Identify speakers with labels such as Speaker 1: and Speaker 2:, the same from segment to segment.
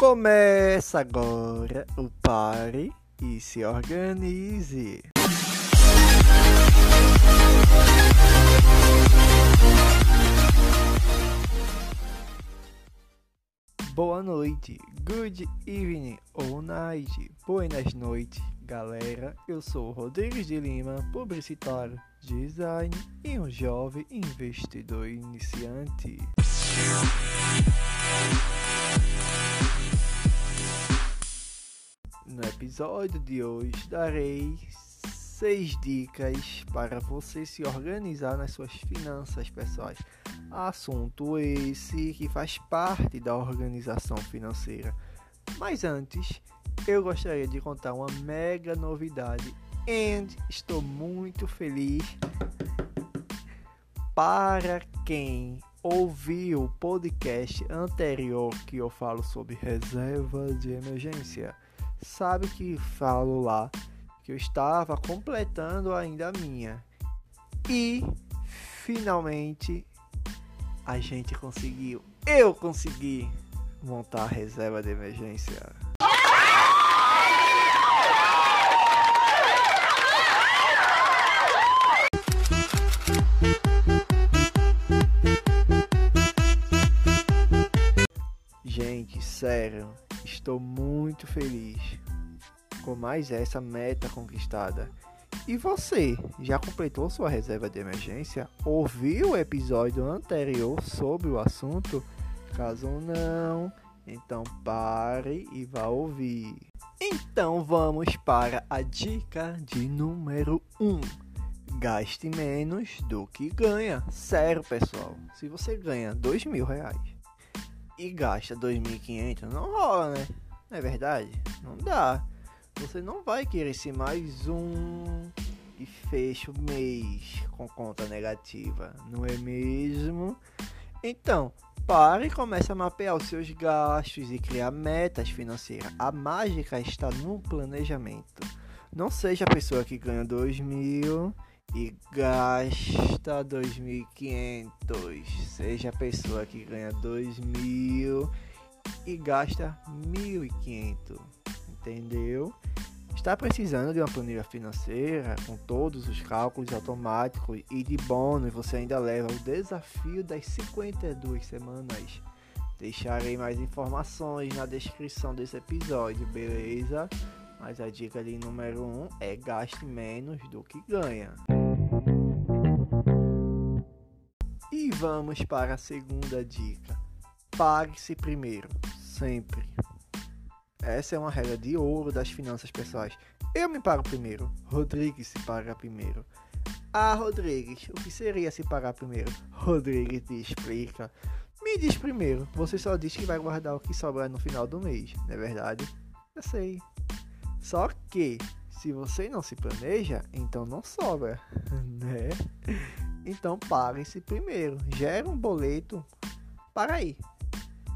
Speaker 1: Começa agora o Pare e se organize. Boa noite, good evening ou night, buenas noites, galera. Eu sou Rodrigues de Lima, publicitário, design e um jovem investidor iniciante. Episódio de hoje darei seis dicas para você se organizar nas suas finanças pessoais. Assunto esse que faz parte da organização financeira. Mas antes, eu gostaria de contar uma mega novidade e estou muito feliz para quem ouviu o podcast anterior que eu falo sobre reserva de emergência sabe que falo lá que eu estava completando ainda a minha. E finalmente a gente conseguiu. Eu consegui montar a reserva de emergência. Gente, sério, Estou muito feliz com mais essa meta conquistada. E você, já completou sua reserva de emergência? Ouviu o episódio anterior sobre o assunto? Caso não, então pare e vá ouvir. Então vamos para a dica de número 1. Um. Gaste menos do que ganha. Sério, pessoal. Se você ganha dois mil reais e gasta 2.500, não rola, né? Não é verdade? Não dá. Você não vai querer ser mais um e fecha o mês com conta negativa, não é mesmo? Então, pare e comece a mapear os seus gastos e criar metas financeiras. A mágica está no planejamento. Não seja a pessoa que ganha 2 mil e gasta 2.500. Seja a pessoa que ganha 2.000 e gasta 1.500. Entendeu? Está precisando de uma planilha financeira com todos os cálculos automáticos e de bônus você ainda leva o desafio das 52 semanas. Deixarei mais informações na descrição desse episódio, beleza? Mas a dica de número 1 um é gaste menos do que ganha. E vamos para a segunda dica. Pague-se primeiro, sempre. Essa é uma regra de ouro das finanças pessoais. Eu me pago primeiro, Rodrigues se paga primeiro. Ah, Rodrigues, o que seria se pagar primeiro? Rodrigues te explica. Me diz primeiro, você só diz que vai guardar o que sobrar no final do mês, não é verdade? Eu sei. Só que se você não se planeja, então não sobra, né? Então pague-se primeiro. Gera um boleto. Para aí.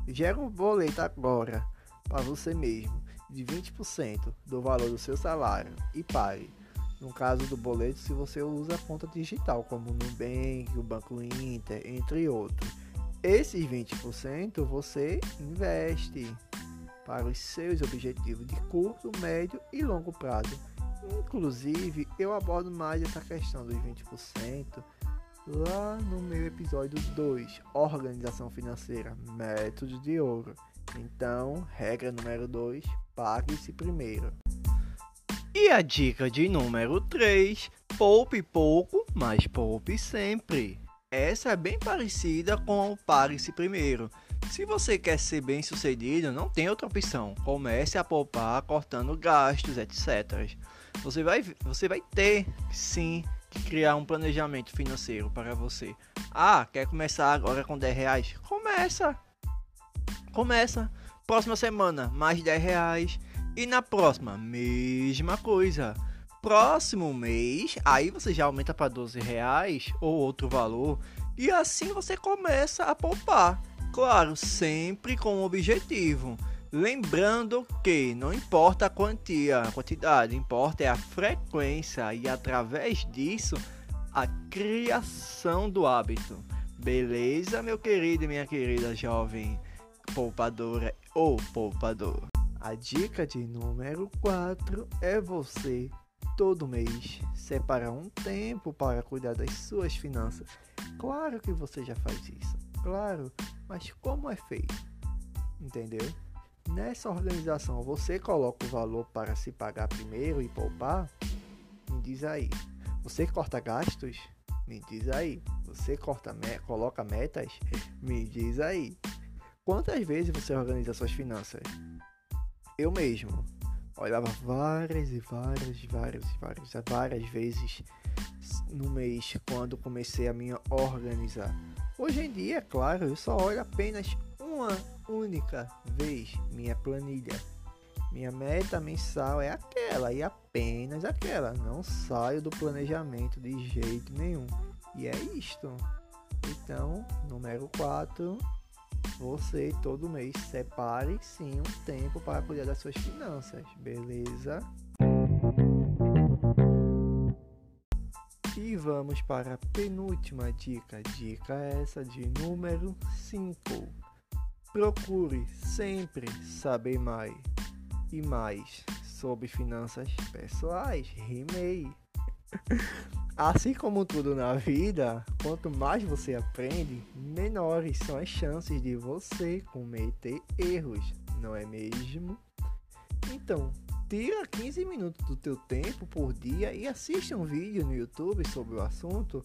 Speaker 1: Gera um boleto agora para você mesmo de 20% do valor do seu salário e pague. No caso do boleto, se você usa a conta digital, como o Nubank, o Banco Inter, entre outros. Esses 20% você investe para os seus objetivos de curto, médio e longo prazo. Inclusive, eu abordo mais essa questão dos 20% lá no meu episódio 2, Organização Financeira, Métodos de Ouro. Então, regra número 2, pague-se primeiro. E a dica de número 3, poupe pouco, mas poupe sempre. Essa é bem parecida com o pague-se primeiro. Se você quer ser bem sucedido, não tem outra opção. Comece a poupar cortando gastos, etc. Você vai, você vai ter, sim, criar um planejamento financeiro para você. Ah, quer começar agora com 10 reais? Começa! Começa! Próxima semana, mais 10 reais. E na próxima, mesma coisa. Próximo mês, aí você já aumenta para 12 reais ou outro valor. E assim você começa a poupar. Claro, sempre com um objetivo. Lembrando que não importa a quantia, a quantidade, importa é a frequência e através disso a criação do hábito. Beleza, meu querido e minha querida jovem? poupadora ou poupador. A dica de número 4 é você todo mês separar um tempo para cuidar das suas finanças. Claro que você já faz isso, claro, mas como é feito? Entendeu? Nessa organização, você coloca o valor para se pagar primeiro e poupar? Me diz aí. Você corta gastos? Me diz aí. Você corta me coloca metas? Me diz aí. Quantas vezes você organiza suas finanças? Eu mesmo olhava várias e várias, várias e várias, várias vezes no mês quando comecei a me organizar. Hoje em dia, claro, eu só olho apenas uma única vez minha planilha. Minha meta mensal é aquela e apenas aquela. Não saio do planejamento de jeito nenhum. E é isto. Então, número 4, você todo mês separe sim um tempo para cuidar das suas finanças, beleza? E vamos para a penúltima dica. Dica essa de número 5. Procure sempre saber mais e mais sobre finanças pessoais. Rimei. Assim como tudo na vida, quanto mais você aprende, menores são as chances de você cometer erros, não é mesmo? Então, tira 15 minutos do teu tempo por dia e assiste um vídeo no YouTube sobre o assunto.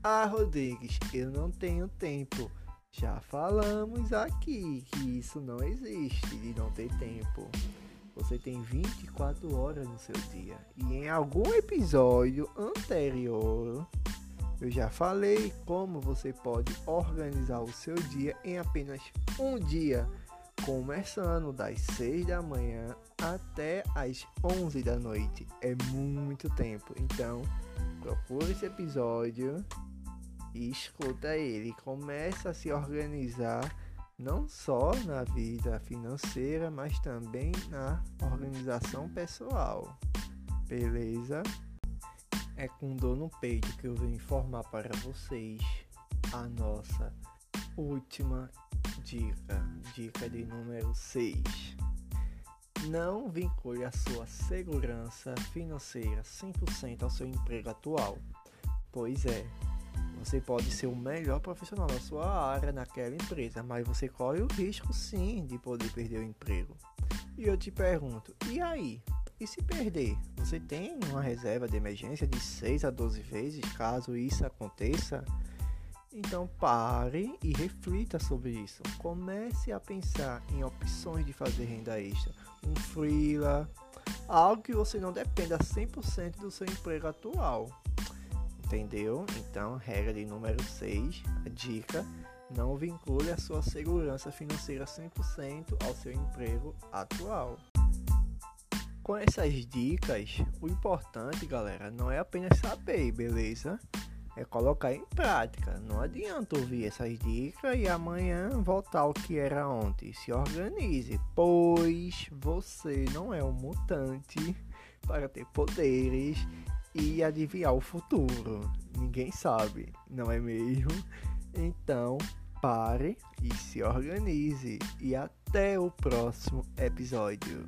Speaker 1: Ah, Rodrigues, eu não tenho tempo. Já falamos aqui que isso não existe de não ter tempo. Você tem 24 horas no seu dia. E em algum episódio anterior, eu já falei como você pode organizar o seu dia em apenas um dia, começando das 6 da manhã até as 11 da noite. É muito tempo. Então, procure esse episódio e escuta ele. Começa a se organizar não só na vida financeira, mas também na organização pessoal. Beleza? É com dor no peito que eu venho informar para vocês a nossa última dica, dica de número 6. Não vincule a sua segurança financeira 100% ao seu emprego atual. Pois é, você pode ser o melhor profissional da sua área naquela empresa, mas você corre o risco sim de poder perder o emprego. E eu te pergunto, e aí? E se perder? Você tem uma reserva de emergência de 6 a 12 vezes caso isso aconteça? Então pare e reflita sobre isso. Comece a pensar em opções de fazer renda extra, um freela, algo que você não dependa 100% do seu emprego atual. Entendeu? Então, regra de número 6, a dica: não vincule a sua segurança financeira 100% ao seu emprego atual. Com essas dicas, o importante, galera, não é apenas saber, beleza? É colocar em prática. Não adianta ouvir essas dicas e amanhã voltar ao que era ontem. Se organize, pois você não é um mutante para ter poderes e adivinhar o futuro. Ninguém sabe, não é mesmo? Então, pare e se organize. E até o próximo episódio.